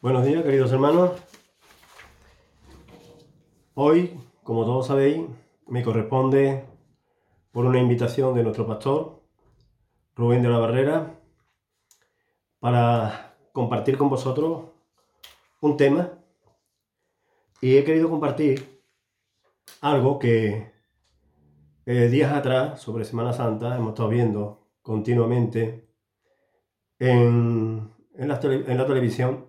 Buenos días, queridos hermanos. Hoy, como todos sabéis, me corresponde por una invitación de nuestro pastor, Rubén de la Barrera, para compartir con vosotros un tema. Y he querido compartir algo que eh, días atrás, sobre Semana Santa, hemos estado viendo continuamente en, la, en la televisión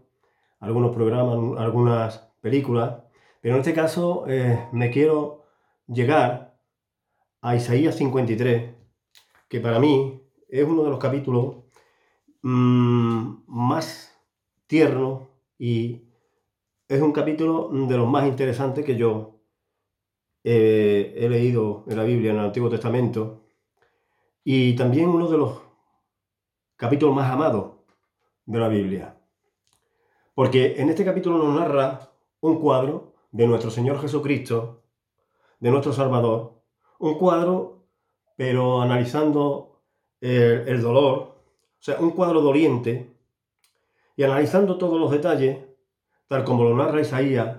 algunos programas, algunas películas, pero en este caso eh, me quiero llegar a Isaías 53, que para mí es uno de los capítulos mmm, más tiernos y es un capítulo de los más interesantes que yo eh, he leído en la Biblia, en el Antiguo Testamento, y también uno de los capítulos más amados de la Biblia. Porque en este capítulo nos narra un cuadro de nuestro Señor Jesucristo, de nuestro Salvador, un cuadro, pero analizando el, dolor, o sea, un cuadro doliente, y analizando todos los detalles, tal como lo narra Isaías,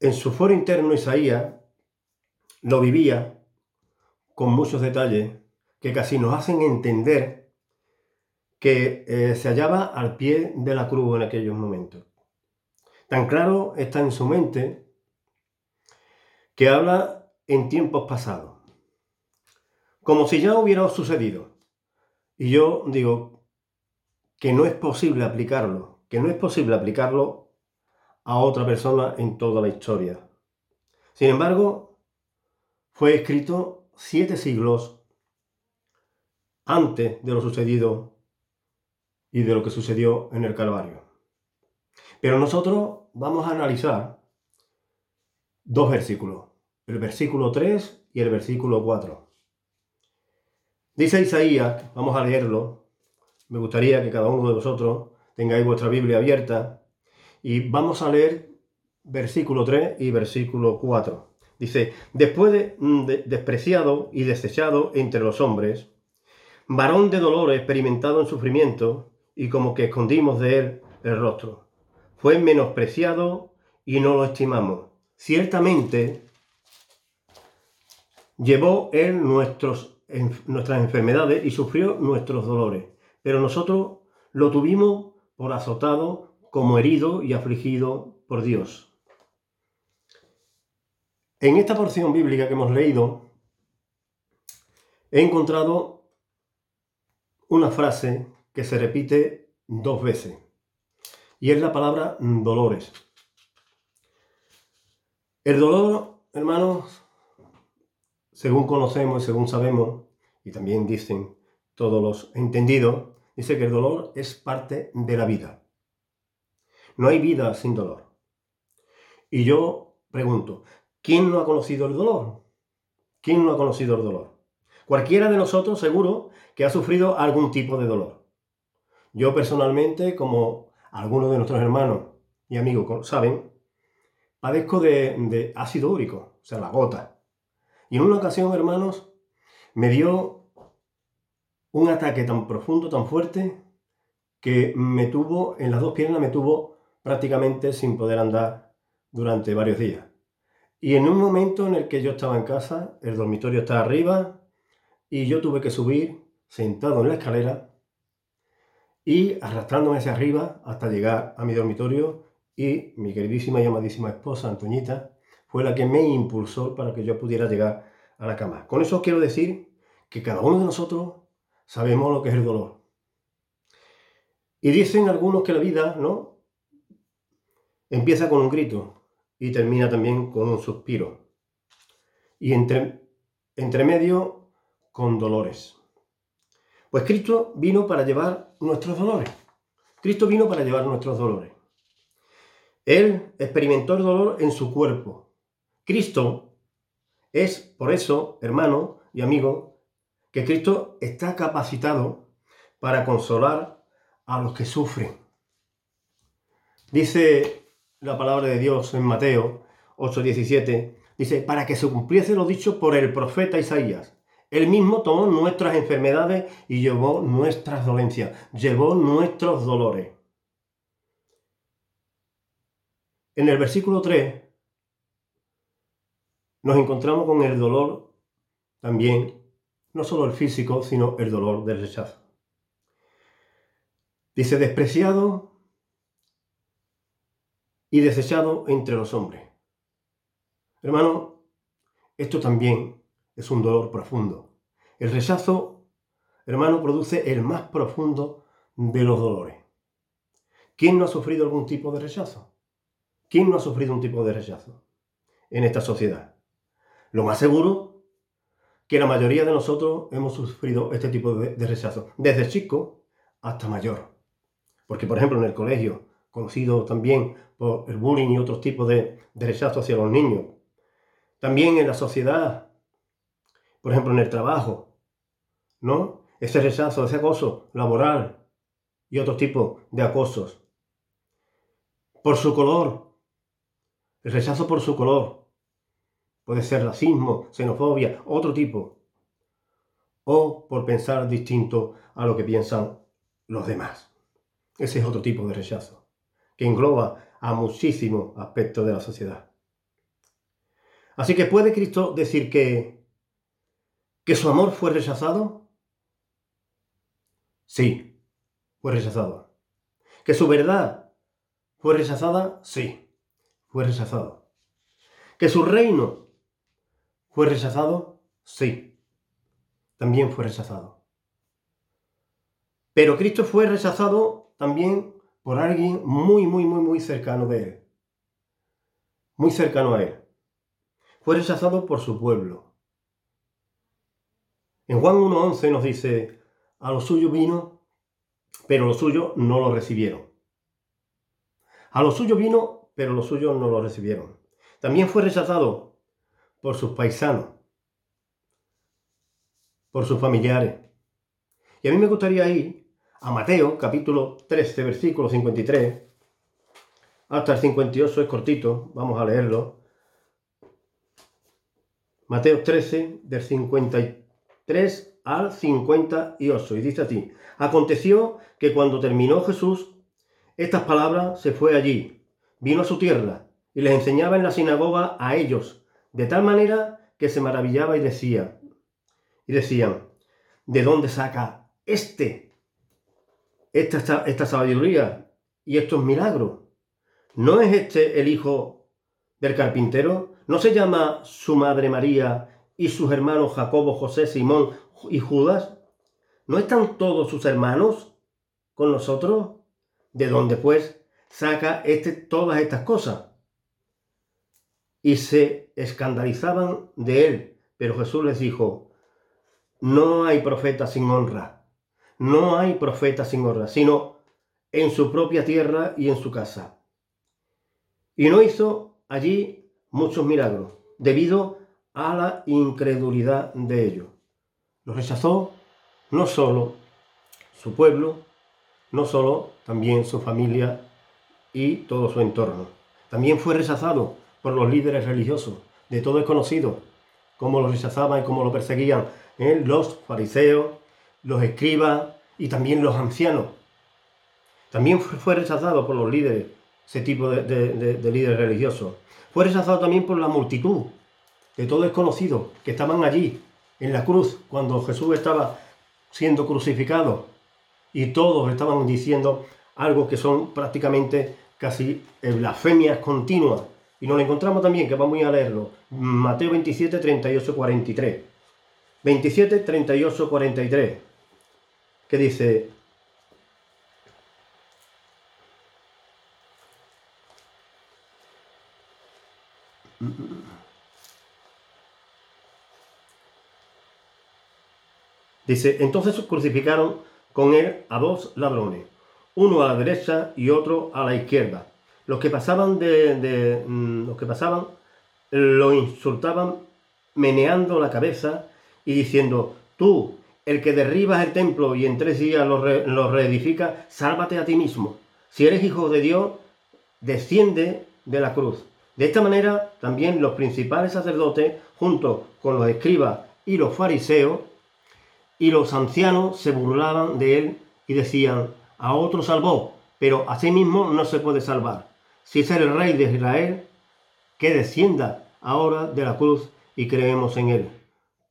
en su foro interno Isaías lo vivía con muchos detalles que casi nos hacen entender que eh, se hallaba al pie de la cruz en aquellos momentos. Tan claro está en su mente que habla en tiempos pasados, como si ya hubiera sucedido. Y yo digo que no es posible aplicarlo, que no es posible aplicarlo a otra persona en toda la historia. Sin embargo, fue escrito siete siglos antes de lo sucedido y de lo que sucedió en el Calvario. Pero nosotros vamos a analizar dos versículos, el versículo 3 y el versículo 4. Dice Isaías, vamos a leerlo, me gustaría que cada uno de vosotros tengáis vuestra Biblia abierta y vamos a leer versículo 3 y versículo 4. Dice, después de, de despreciado y desechado entre los hombres, varón de dolor experimentado en sufrimiento, y como que escondimos de él el rostro. Fue menospreciado y no lo estimamos. Ciertamente llevó él nuestros, nuestras enfermedades y sufrió nuestros dolores, pero nosotros lo tuvimos por azotado, como herido y afligido por Dios. En esta porción bíblica que hemos leído, he encontrado una frase que se repite dos veces. Y es la palabra dolores. El dolor, hermanos, según conocemos y según sabemos, y también dicen todos los entendidos, dice que el dolor es parte de la vida. No hay vida sin dolor. Y yo pregunto, ¿quién no ha conocido el dolor? ¿Quién no ha conocido el dolor? Cualquiera de nosotros seguro que ha sufrido algún tipo de dolor. Yo personalmente, como algunos de nuestros hermanos y amigos saben, padezco de, ácido úrico, o sea, la gota. Y en una ocasión, hermanos, me dio un ataque tan profundo, tan fuerte, que me tuvo, en las dos piernas me tuvo prácticamente sin poder andar durante varios días. Y en un momento en el que yo estaba en casa, el dormitorio estaba arriba, y yo tuve que subir sentado en la escalera y arrastrándome hacia arriba hasta llegar a mi dormitorio y mi queridísima y amadísima esposa Antoñita fue la que me impulsó para que yo pudiera llegar a la cama. Con eso quiero decir que cada uno de nosotros sabemos lo que es el dolor. Y dicen algunos que la vida, ¿no? Empieza con un grito y termina también con un suspiro. Y entre, entre medio con dolores. Pues Cristo vino para llevar nuestros dolores. Cristo vino para llevar nuestros dolores. Él experimentó el dolor en su cuerpo. Cristo es, por eso, hermano y amigo, que Cristo está capacitado para consolar a los que sufren. Dice la palabra de Dios en Mateo 8:17, dice, para que se cumpliese lo dicho por el profeta Isaías. Él mismo tomó nuestras enfermedades y llevó nuestras dolencias, llevó nuestros dolores. En el versículo 3 nos encontramos con el dolor también, no solo el físico, sino el dolor del rechazo. Dice, despreciado y desechado entre los hombres. Hermano, esto también es un dolor profundo. El rechazo, hermano, produce el más profundo de los dolores. ¿Quién no ha sufrido algún tipo de rechazo? ¿Quién no ha sufrido un tipo de rechazo en esta sociedad? Lo más seguro que la mayoría de nosotros hemos sufrido este tipo de, rechazo, desde chico hasta mayor. Porque, por ejemplo, en el colegio, conocido también por el bullying y otros tipos de, de rechazo hacia los niños. También en la sociedad, por ejemplo, en el trabajo, ¿no? Ese rechazo, ese acoso laboral y otros tipos de acosos. Por su color, el rechazo por su color. Puede ser racismo, xenofobia, otro tipo. O por pensar distinto a lo que piensan los demás. Ese es otro tipo de rechazo, que engloba a muchísimos aspectos de la sociedad. Así que ¿puede Cristo decir que, que su amor fue rechazado? Sí, fue rechazado. ¿Que su verdad fue rechazada? Sí, fue rechazado. ¿Que su reino fue rechazado? Sí, también fue rechazado. Pero Cristo fue rechazado también por alguien muy, muy, muy, muy cercano de él. Muy cercano a él. Fue rechazado por su pueblo. En Juan 1.11 nos dice, a lo suyo vino, pero los suyos no lo recibieron. A lo suyo vino, pero los suyos no lo recibieron. También fue rechazado por sus paisanos, por sus familiares. Y a mí me gustaría ir a Mateo, capítulo 13, versículo 53, hasta el 58, es cortito, vamos a leerlo. Mateo 13, del 53 al 58, y dice así, aconteció que cuando terminó Jesús estas palabras, se fue allí, vino a su tierra, y les enseñaba en la sinagoga a ellos, de tal manera que se maravillaba y decía, y decían, ¿de dónde saca este esta, esta sabiduría y estos milagros? ¿No es este el hijo del carpintero? ¿No se llama su madre María y sus hermanos Jacobo, José, Simón y Judas? ¿No están todos sus hermanos con nosotros? ¿De dónde pues saca este todas estas cosas? Y se escandalizaban de él. Pero Jesús les dijo, no hay profeta sin honra. No hay profeta sin honra, sino en su propia tierra y en su casa. Y no hizo allí muchos milagros, debido a la incredulidad de ellos. Lo rechazó no solo su pueblo, no solo también su familia y todo su entorno. También fue rechazado por los líderes religiosos. De todo es conocido cómo lo rechazaban y cómo lo perseguían ¿eh? los fariseos, los escribas y también los ancianos. También fue rechazado por los líderes, ese tipo de, de líderes religiosos. Fue rechazado también por la multitud. De todo es conocido que estaban allí en la cruz cuando Jesús estaba siendo crucificado y todos estaban diciendo algo que son prácticamente casi blasfemias continuas. Y nos encontramos también, que vamos a leerlo, Mateo 27, 38, 43. 27, 38, 43, que dice, Dice, entonces crucificaron con él a dos ladrones, uno a la derecha y otro a la izquierda. Los que pasaban de, mm, los que pasaban lo insultaban meneando la cabeza y diciendo, tú, el que derribas el templo y en tres días lo, lo reedifica, sálvate a ti mismo. Si eres hijo de Dios, desciende de la cruz. De esta manera, también los principales sacerdotes, junto con los escribas y los fariseos, y los ancianos se burlaban de él y decían, a otro salvó, pero a sí mismo no se puede salvar. si es el rey de Israel, que descienda ahora de la cruz y creemos en él.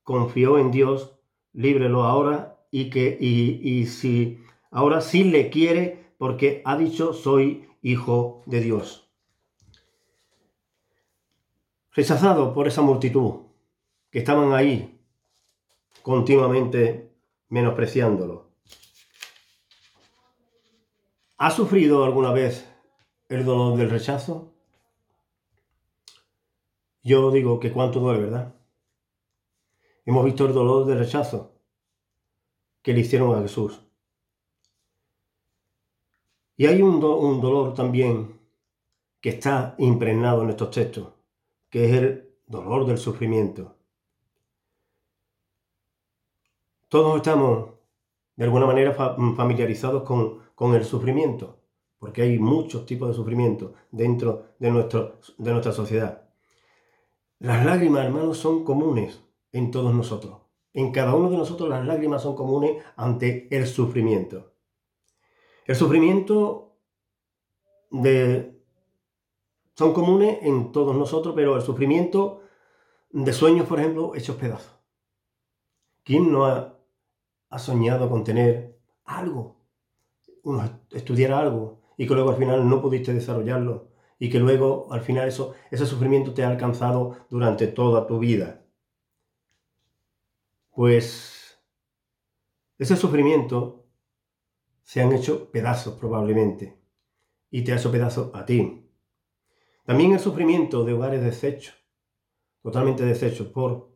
Confió en Dios, líbrelo ahora y que y, si ahora sí le quiere porque ha dicho soy hijo de Dios. Rechazado por esa multitud que estaban ahí continuamente menospreciándolo. ¿Ha sufrido alguna vez el dolor del rechazo? Yo digo que cuánto duele, ¿verdad? Hemos visto el dolor del rechazo que le hicieron a Jesús. Y hay un, un dolor también que está impregnado en estos textos, que es el dolor del sufrimiento. Todos estamos de alguna manera familiarizados con, con el sufrimiento, porque hay muchos tipos de sufrimiento dentro de, nuestro, de nuestra sociedad. Las lágrimas, hermanos, son comunes en todos nosotros. En cada uno de nosotros las lágrimas son comunes ante el sufrimiento. El sufrimiento de... son comunes en todos nosotros, pero el sufrimiento de sueños, por ejemplo, hechos pedazos. ¿Quién no ha, ha soñado con tener algo? Estudiar algo y que luego al final no pudiste desarrollarlo y que luego al final eso, ese sufrimiento te ha alcanzado durante toda tu vida. Pues ese sufrimiento se han hecho pedazos probablemente y te ha hecho pedazos a ti. También el sufrimiento de hogares deshechos, totalmente deshechos por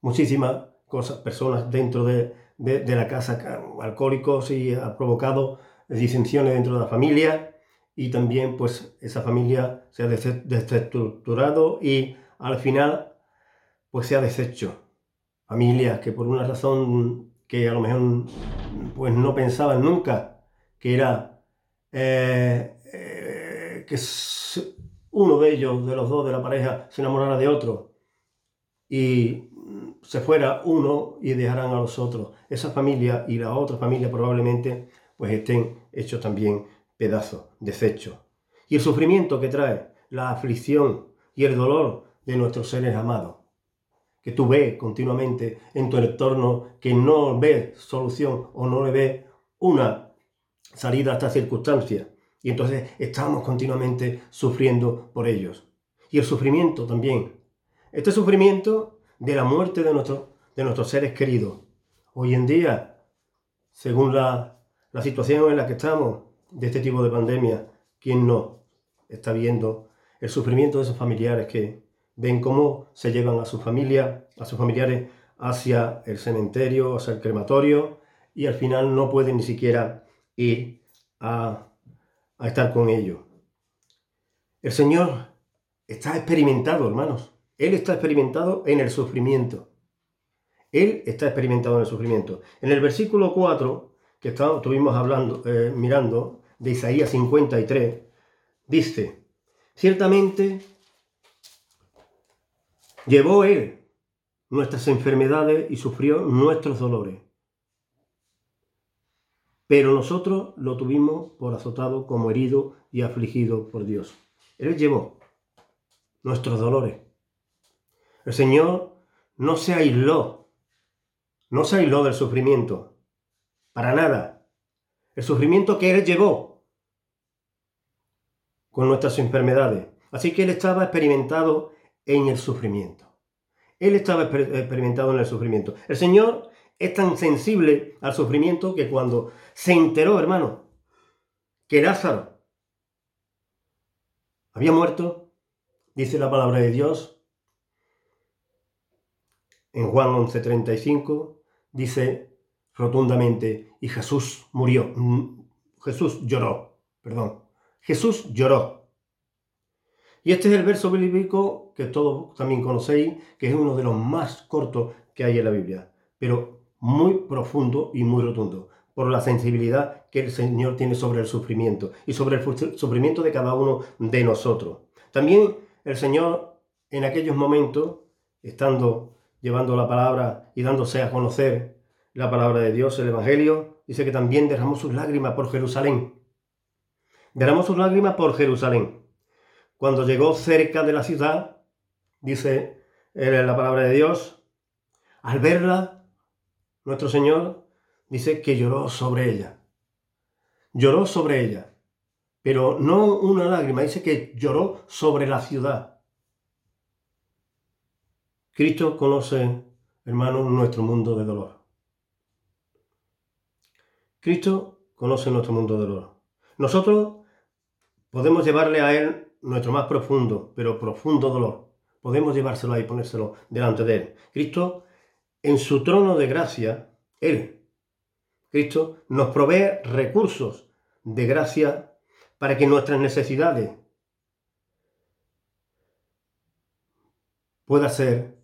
muchísimas cosas, personas dentro de, de la casa, alcohólicos y ha provocado disensiones dentro de la familia y también pues esa familia se ha desestructurado y al final pues se ha deshecho. Familias que por una razón que a lo mejor pues no pensaban nunca que era eh, eh, que uno de ellos, de los dos de la pareja, se enamorara de otro y se fuera uno y dejaran a los otros. Esa familia y la otra familia probablemente pues estén hechos también pedazo, desecho. Y el sufrimiento que trae, la aflicción y el dolor de nuestros seres amados, que tú ves continuamente en tu entorno, que no ves solución o no le ves una salida a esta circunstancia. Y entonces estamos continuamente sufriendo por ellos. Y el sufrimiento también. Este sufrimiento de la muerte de, de nuestros seres queridos. Hoy en día, según la, la situación en la que estamos, de este tipo de pandemia, ¿quién no está viendo el sufrimiento de esos familiares que ven cómo se llevan a su familia, a sus familiares hacia el cementerio, hacia el crematorio y al final no pueden ni siquiera ir a, a estar con ellos? El Señor está experimentado, hermanos. Él está experimentado en el sufrimiento. Él está experimentado en el sufrimiento. En el versículo 4 que estuvimos hablando, eh, mirando, de Isaías 53, dice, ciertamente llevó Él nuestras enfermedades y sufrió nuestros dolores. Pero nosotros lo tuvimos por azotado como herido y afligido por Dios. Él llevó nuestros dolores. El Señor no se aisló, no se aisló del sufrimiento. Para nada. El sufrimiento que Él llevó con nuestras enfermedades. Así que Él estaba experimentado en el sufrimiento. Él estaba experimentado en el sufrimiento. El Señor es tan sensible al sufrimiento que cuando se enteró, hermano, que Lázaro había muerto, dice la palabra de Dios, en Juan 11:35, dice, rotundamente y Jesús murió. Mm, Jesús lloró, perdón. Jesús lloró. Y este es el verso bíblico que todos también conocéis, que es uno de los más cortos que hay en la Biblia, pero muy profundo y muy rotundo, por la sensibilidad que el Señor tiene sobre el sufrimiento y sobre el sufrimiento de cada uno de nosotros. También el Señor en aquellos momentos, estando llevando la palabra y dándose a conocer la palabra de Dios, el Evangelio, dice que también derramó sus lágrimas por Jerusalén. Derramó sus lágrimas por Jerusalén. cuando llegó cerca de la ciudad, dice eh, la palabra de Dios, al verla, nuestro Señor dice que lloró sobre ella. Lloró sobre ella, pero no una lágrima, dice que lloró sobre la ciudad. Cristo conoce, hermano, nuestro mundo de dolor. Cristo conoce nuestro mundo de dolor. Nosotros podemos llevarle a Él nuestro más profundo, pero profundo dolor. Podemos llevárselo ahí y ponérselo delante de Él. Cristo, en su trono de gracia, Él, Cristo, nos provee recursos de gracia para que nuestras necesidades puedan ser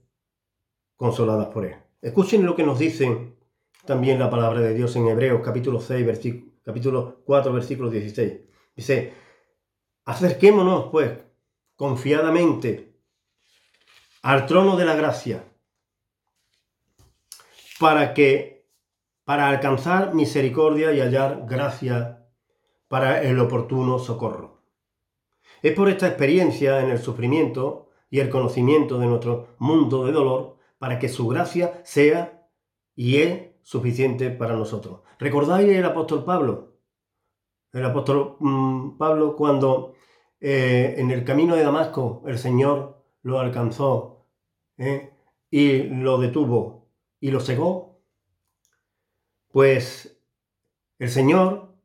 consoladas por Él. Escuchen lo que nos dicen también la palabra de Dios en Hebreos capítulo 6, versículo, capítulo 4, versículo 16. Dice, acerquémonos pues confiadamente al trono de la gracia para que para alcanzar misericordia y hallar gracia para el oportuno socorro. Es por esta experiencia en el sufrimiento y el conocimiento de nuestro mundo de dolor para que su gracia sea y es suficiente para nosotros. ¿Recordáis el apóstol Pablo? El apóstol mm, Pablo cuando eh, en el camino de Damasco el Señor lo alcanzó ¿eh? y lo detuvo y lo cegó. Pues el Señor,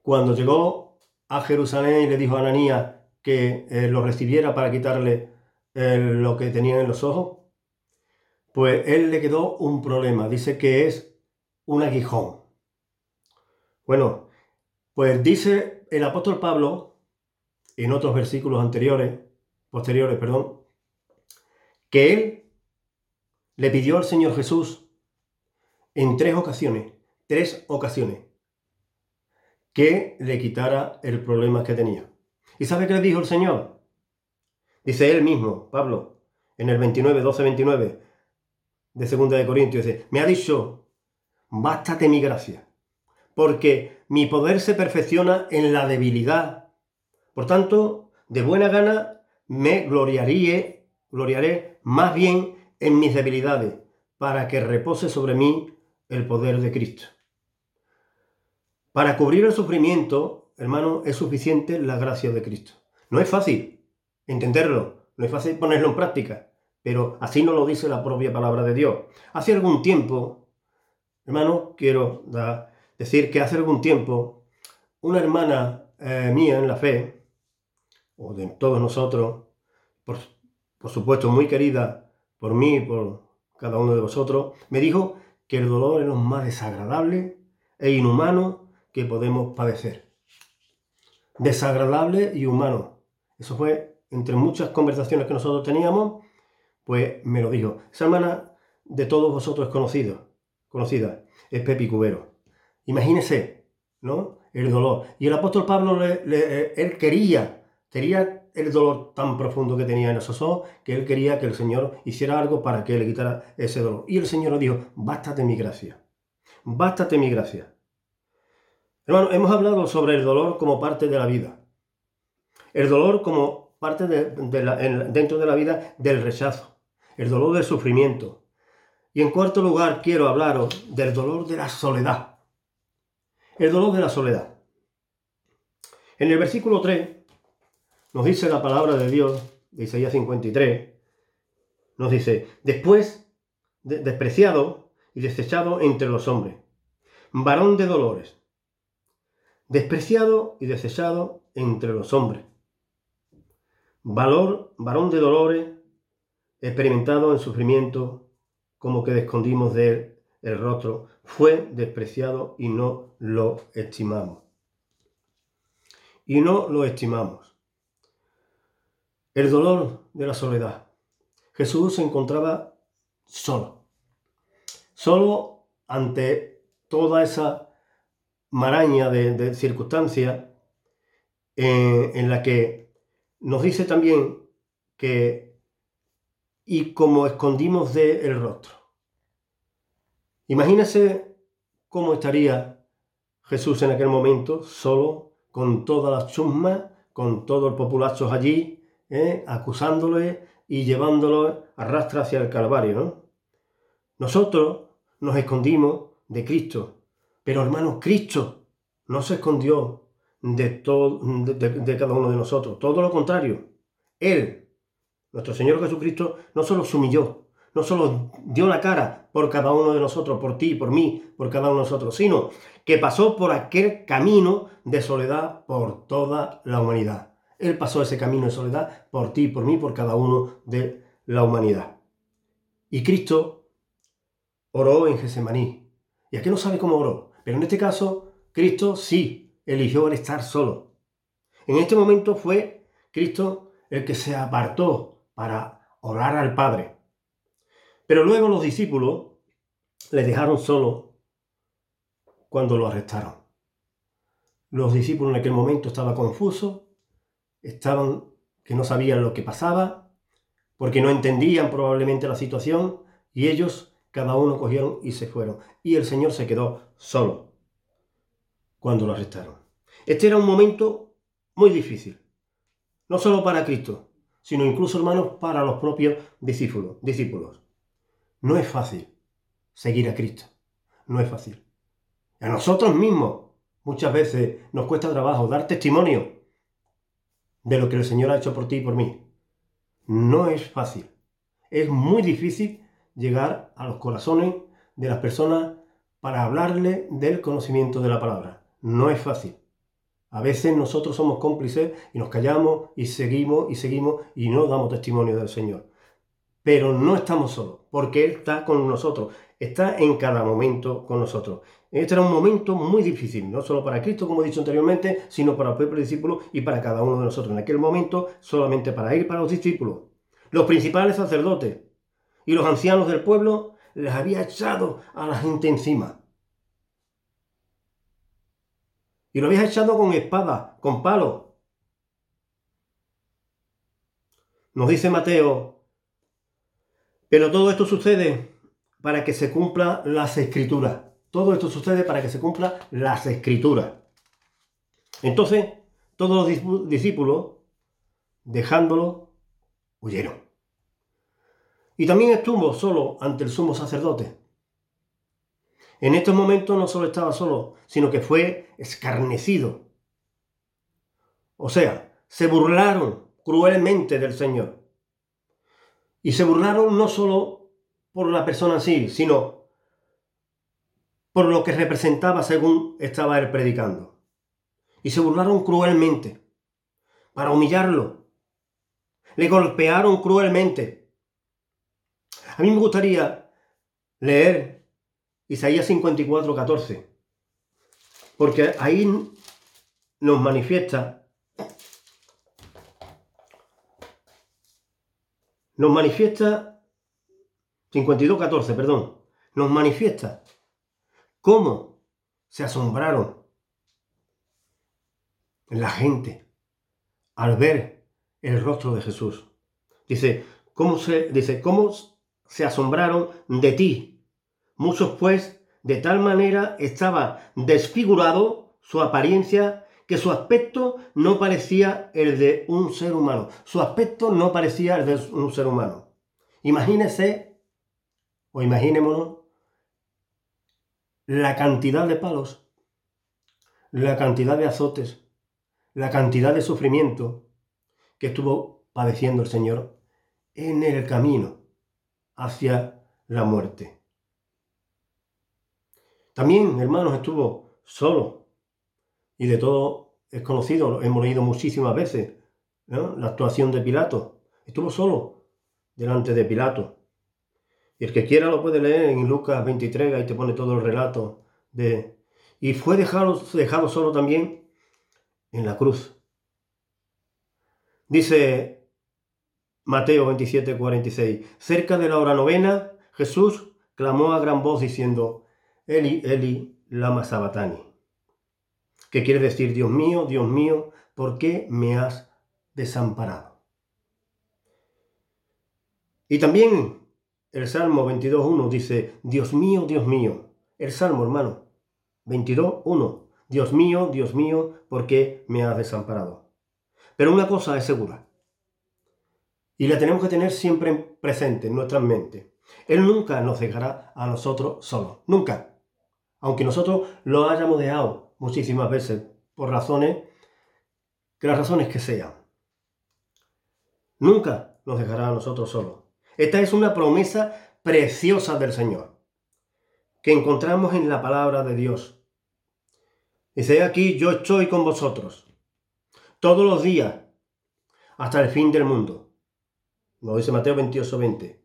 cuando llegó a Jerusalén y le dijo a Ananías que eh, lo recibiera para quitarle lo que tenía en los ojos, pues él le quedó un problema. Dice que es un aguijón. Bueno, pues dice el apóstol Pablo en otros versículos anteriores, posteriores, perdón, que él le pidió al Señor Jesús en tres ocasiones, tres ocasiones, que le quitara el problema que tenía. ¿Y sabe qué le dijo el Señor? Dice él mismo, Pablo, en el 29, 12, 29, de Segunda de Corintios, dice, me ha dicho, bástate mi gracia, porque mi poder se perfecciona en la debilidad. Por tanto, de buena gana me gloriaré, gloriaré más bien en mis debilidades, para que repose sobre mí el poder de Cristo. Para cubrir el sufrimiento, hermano, es suficiente la gracia de Cristo. No es fácil entenderlo, no es fácil ponerlo en práctica, pero así no lo dice la propia palabra de Dios. Hace algún tiempo, hermano, quiero decir que hace algún tiempo, una hermana eh, mía en la fe, o de todos nosotros, por, por supuesto muy querida por mí y por cada uno de vosotros, me dijo que el dolor es lo más desagradable e inhumano que podemos padecer. Desagradable y humano. Eso fue entre muchas conversaciones que nosotros teníamos pues me lo dijo. Esa hermana de todos vosotros es conocida, es Pepi Cubero. Imagínese, ¿no? El dolor. Y el apóstol Pablo, eh, él quería, quería el dolor tan profundo que tenía en esos ojos, que él quería que el Señor hiciera algo para que le quitara ese dolor. Y el Señor le dijo, bástate mi gracia, bástate mi gracia. Hermano, hemos hablado sobre el dolor como parte de la vida. El dolor como parte de, dentro de la vida del rechazo el dolor del sufrimiento. Y en cuarto lugar quiero hablaros del dolor de la soledad. El dolor de la soledad. En el versículo 3 nos dice la palabra de Dios, de Isaías 53, nos dice, después despreciado y desechado entre los hombres, varón de dolores, despreciado y desechado entre los hombres, valor, varón de dolores, experimentado en sufrimiento, como que escondimos de él el rostro, fue despreciado y no lo estimamos. Y no lo estimamos. El dolor de la soledad. Jesús se encontraba solo. Solo ante toda esa maraña de, circunstancias eh, en la que nos dice también que y como escondimos de el rostro. Imagínese cómo estaría Jesús en aquel momento, solo, con toda la chusma, con todo el populacho allí, ¿eh? acusándole y llevándolo a rastra hacia el Calvario. Nosotros nos escondimos de Cristo, pero hermanos, Cristo no se escondió de, todo, de, cada uno de nosotros, todo lo contrario. Él, nuestro Señor Jesucristo, no solo se humilló, no solo dio la cara por cada uno de nosotros, por ti, por mí, por cada uno de nosotros, sino que pasó por aquel camino de soledad por toda la humanidad. Él pasó ese camino de soledad por ti, por mí, por cada uno de la humanidad. Y Cristo oró en Gesemaní. Y aquí no sabe cómo oró, pero en este caso, Cristo sí eligió el estar solo. En este momento fue Cristo el que se apartó para orar al Padre. Pero luego los discípulos le dejaron solo cuando lo arrestaron. Los discípulos en aquel momento estaban confusos, estaban que no sabían lo que pasaba, porque no entendían probablemente la situación, y ellos, cada uno cogieron y se fueron. Y el Señor se quedó solo cuando lo arrestaron. Este era un momento muy difícil, no solo para Cristo, sino incluso, hermanos, para los propios discípulos. discípulos. No es fácil seguir a Cristo. No es fácil. A nosotros mismos muchas veces nos cuesta trabajo dar testimonio de lo que el Señor ha hecho por ti y por mí. No es fácil. Es muy difícil llegar a los corazones de las personas para hablarle del conocimiento de la palabra. No es fácil. A veces nosotros somos cómplices y nos callamos y seguimos y seguimos y no damos testimonio del Señor. Pero no estamos solos, porque Él está con nosotros, está en cada momento con nosotros. Este era un momento muy difícil, no solo para Cristo, como he dicho anteriormente, sino para el pueblo discípulo y para cada uno de nosotros. En aquel momento, solamente para ir para los discípulos. Los principales sacerdotes y los ancianos del pueblo les había echado a la gente encima. Y lo había echado con espada, con palo. Nos dice Mateo pero todo esto sucede para que se cumpla las escrituras. Todo esto sucede para que se cumpla las escrituras. Entonces, todos los discípulos, dejándolo, huyeron. Y también estuvo solo ante el sumo sacerdote. En estos momentos no solo estaba solo, sino que fue escarnecido. O sea, se burlaron cruelmente del Señor. Y se burlaron no solo por la persona en sí, sino por lo que representaba según estaba él predicando. Y se burlaron cruelmente para humillarlo. Le golpearon cruelmente. A mí me gustaría leer Isaías 54, 14, porque ahí nos manifiesta nos manifiesta, 52.14, perdón, nos manifiesta cómo se asombraron la gente al ver el rostro de Jesús. Dice, ¿cómo se, dice, cómo se asombraron de ti? Muchos pues de tal manera estaba desfigurado su apariencia que su aspecto no parecía el de un ser humano. Su aspecto no parecía el de un ser humano. Imagínese, o imaginémonos, la cantidad de palos, la cantidad de azotes, la cantidad de sufrimiento que estuvo padeciendo el Señor en el camino hacia la muerte. También, hermanos, estuvo solo y de todo es conocido, lo hemos leído muchísimas veces, la actuación de Pilato. Estuvo solo delante de Pilato. Y el que quiera lo puede leer en Lucas 23, ahí te pone todo el relato de... Y fue dejado, dejado solo también en la cruz. Dice Mateo 27, 46, cerca de la hora novena, Jesús clamó a gran voz diciendo, Eli, Eli, lama sabatani que quiere decir, Dios mío, Dios mío, ¿por qué me has desamparado? Y también el Salmo 22.1 dice, Dios mío, Dios mío. El Salmo, hermano, 22.1. Dios mío, Dios mío, ¿por qué me has desamparado? Pero una cosa es segura. Y la tenemos que tener siempre presente en nuestra mente. Él nunca nos dejará a nosotros solos. Nunca. Aunque nosotros lo hayamos dejado muchísimas veces por razones, que las razones que sean. Nunca nos dejará a nosotros solos. Esta es una promesa preciosa del Señor, que encontramos en la palabra de Dios. Dice aquí, yo estoy con vosotros todos los días hasta el fin del mundo. Lo dice Mateo 28, 20.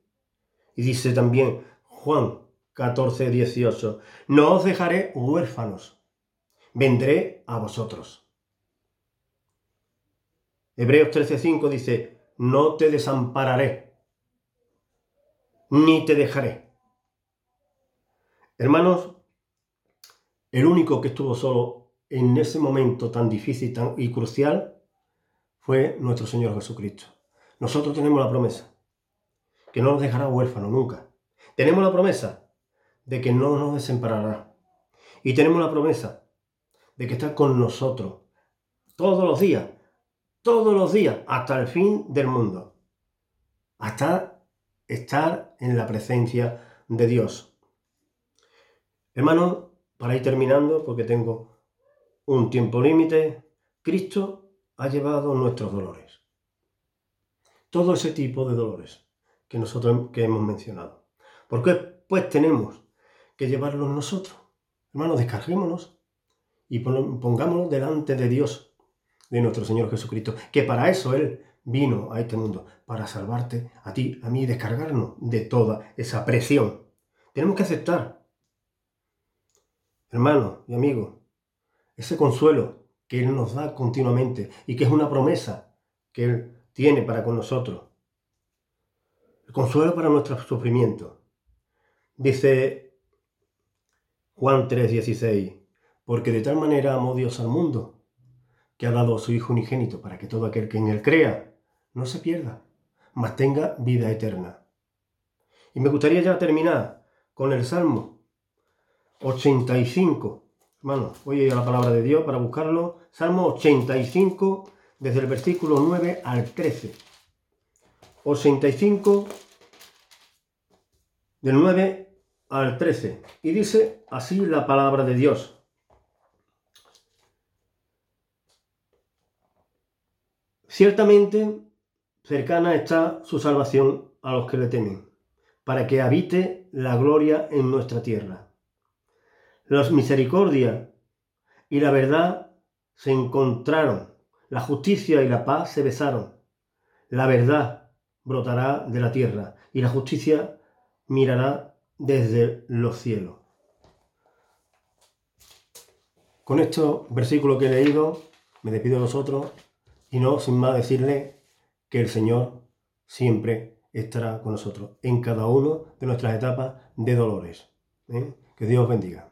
Y dice también Juan 14, 18. No os dejaré huérfanos, vendré a vosotros. Hebreos 13, 5 dice, no te desampararé, ni te dejaré. Hermanos, el único que estuvo solo en ese momento tan difícil y crucial fue nuestro Señor Jesucristo. Nosotros tenemos la promesa que no nos dejará huérfanos nunca. Tenemos la promesa de que no nos desamparará. Y tenemos la promesa de que está con nosotros todos los días, todos los días, hasta el fin del mundo. Hasta estar en la presencia de Dios. Hermano, para ir terminando, porque tengo un tiempo límite, Cristo ha llevado nuestros dolores. Todo ese tipo de dolores que nosotros que hemos mencionado. ¿Por qué? Pues tenemos que llevarlos nosotros. Hermanos, descarguémonos y pongámonos delante de Dios, de nuestro Señor Jesucristo, que para eso Él vino a este mundo, para salvarte a ti, a mí, descargarnos de toda esa presión. Tenemos que aceptar hermano y amigo, ese consuelo que Él nos da continuamente y que es una promesa que Él tiene para con nosotros. El consuelo para nuestro sufrimiento. Dice Juan 3:16, porque de tal manera amó Dios al mundo, que ha dado a su Hijo unigénito para que todo aquel que en Él crea no se pierda, mas tenga vida eterna. Y me gustaría ya terminar con el Salmo 85. Hermano, voy a ir a la palabra de Dios para buscarlo. Salmo 85, desde el versículo 9 al 13. 85, del 9 al 13. Y dice así la palabra de Dios. Ciertamente cercana está su salvación a los que le temen, para que habite la gloria en nuestra tierra. Las misericordia y la verdad se encontraron, la justicia y la paz se besaron. La verdad brotará de la tierra y la justicia mirará desde los cielos. Con estos versículos que he leído, me despido de vosotros y no sin más decirle que el Señor siempre estará con nosotros en cada una de nuestras etapas de dolores. ¿eh? Que Dios bendiga.